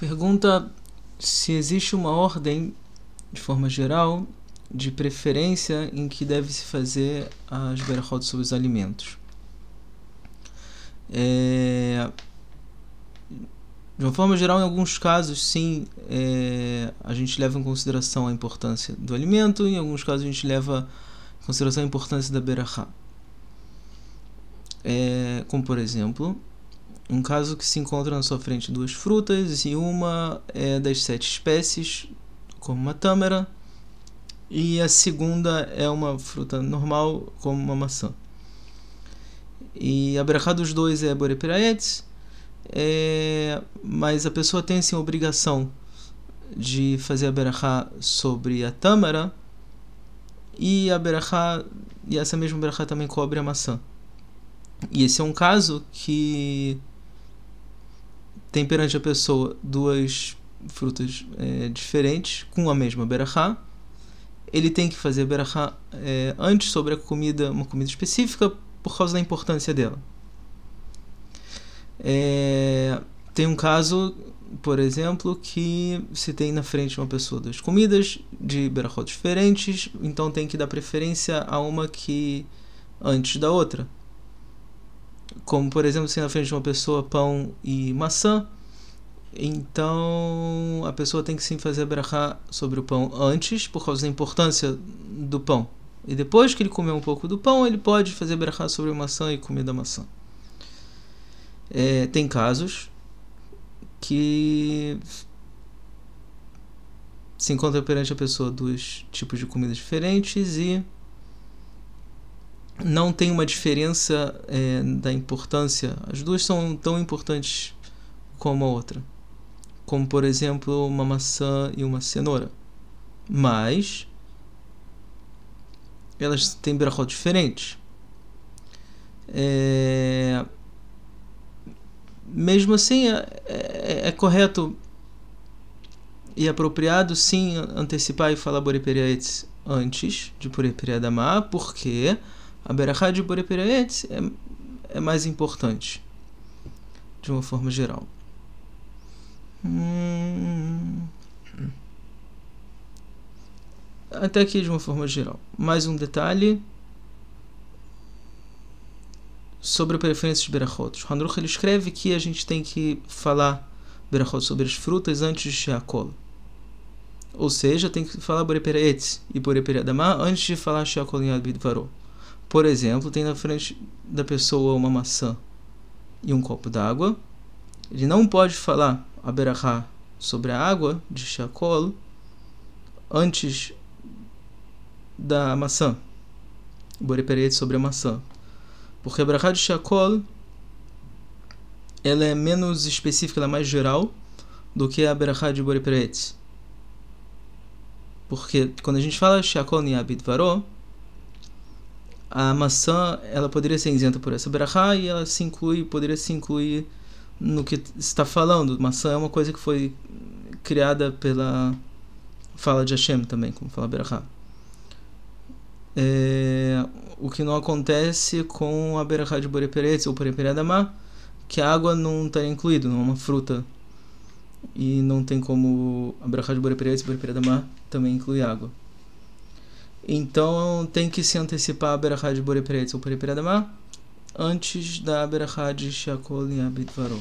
Pergunta se existe uma ordem, de forma geral, de preferência em que deve se fazer as berachot sobre os alimentos. É, de uma forma geral, em alguns casos, sim, é, a gente leva em consideração a importância do alimento, em alguns casos, a gente leva em consideração a importância da berachá. É, como, por exemplo, um caso que se encontra na sua frente duas frutas e uma é das sete espécies, como uma tâmara, e a segunda é uma fruta normal, como uma maçã. E a berachá dos dois é borepiraetz, é, mas a pessoa tem sim a obrigação de fazer a berachá sobre a tâmara e a berachá, e essa mesma berachá também cobre a maçã. E esse é um caso que tem perante a pessoa duas frutas é, diferentes com a mesma berachá. Ele tem que fazer berachá é, antes sobre a comida, uma comida específica, por causa da importância dela. É, tem um caso, por exemplo, que se tem na frente uma pessoa duas comidas de berachot diferentes, então tem que dar preferência a uma que antes da outra. Como, por exemplo, se na frente de uma pessoa pão e maçã, então a pessoa tem que sim fazer a berachá sobre o pão antes, por causa da importância do pão. E depois que ele comer um pouco do pão, ele pode fazer berachá sobre a maçã e comer da maçã. É, tem casos que se encontra perante a pessoa dois tipos de comidas diferentes e não tem uma diferença é, da importância. As duas são tão importantes como a outra. Como, por exemplo, uma maçã e uma cenoura. Mas elas têm brachot diferentes. É... Mesmo assim, é, é, é, correto e apropriado, sim, antecipar e falar Boreperiaetz antes de Boreperiadamá, porque a Berachá de Boreperiaetz é, é mais importante, de uma forma geral. Hum até aqui de uma forma geral. Mais um detalhe sobre a preferência de Berachot. Hanruch ele escreve que a gente tem que falar Berachot sobre as frutas antes de Sheakol. Ou seja, tem que falar Boreperetz e Boreperedamá antes de falar Sheakol em Bidvaró. Por exemplo, tem na frente da pessoa uma maçã e um copo d'água. Ele não pode falar a Berachá sobre a água de Sheakol antes da maçã. Boreperet sobre a maçã. Porque a Brachá de Shakol ela é menos específica, ela é mais geral do que a Brachá de Boreperet. Porque quando a gente fala Shakol Niabit Varó, a maçã ela poderia ser isenta por essa Brachá e ela se inclui, poderia se incluir no que está falando. Maçã é uma coisa que foi criada pela fala de Hashem também, como fala Brachá. É, o que não acontece com a berachá de Boreperetz ou Boreperedamá, que a água não está incluída, não é uma fruta. E não tem como a berachá de Boreperetz e Boreperedamá também incluir água. Então tem que se antecipar a berachá de Boreperetz ou Boreperedamá antes da berachá de Shakol Abitvarol.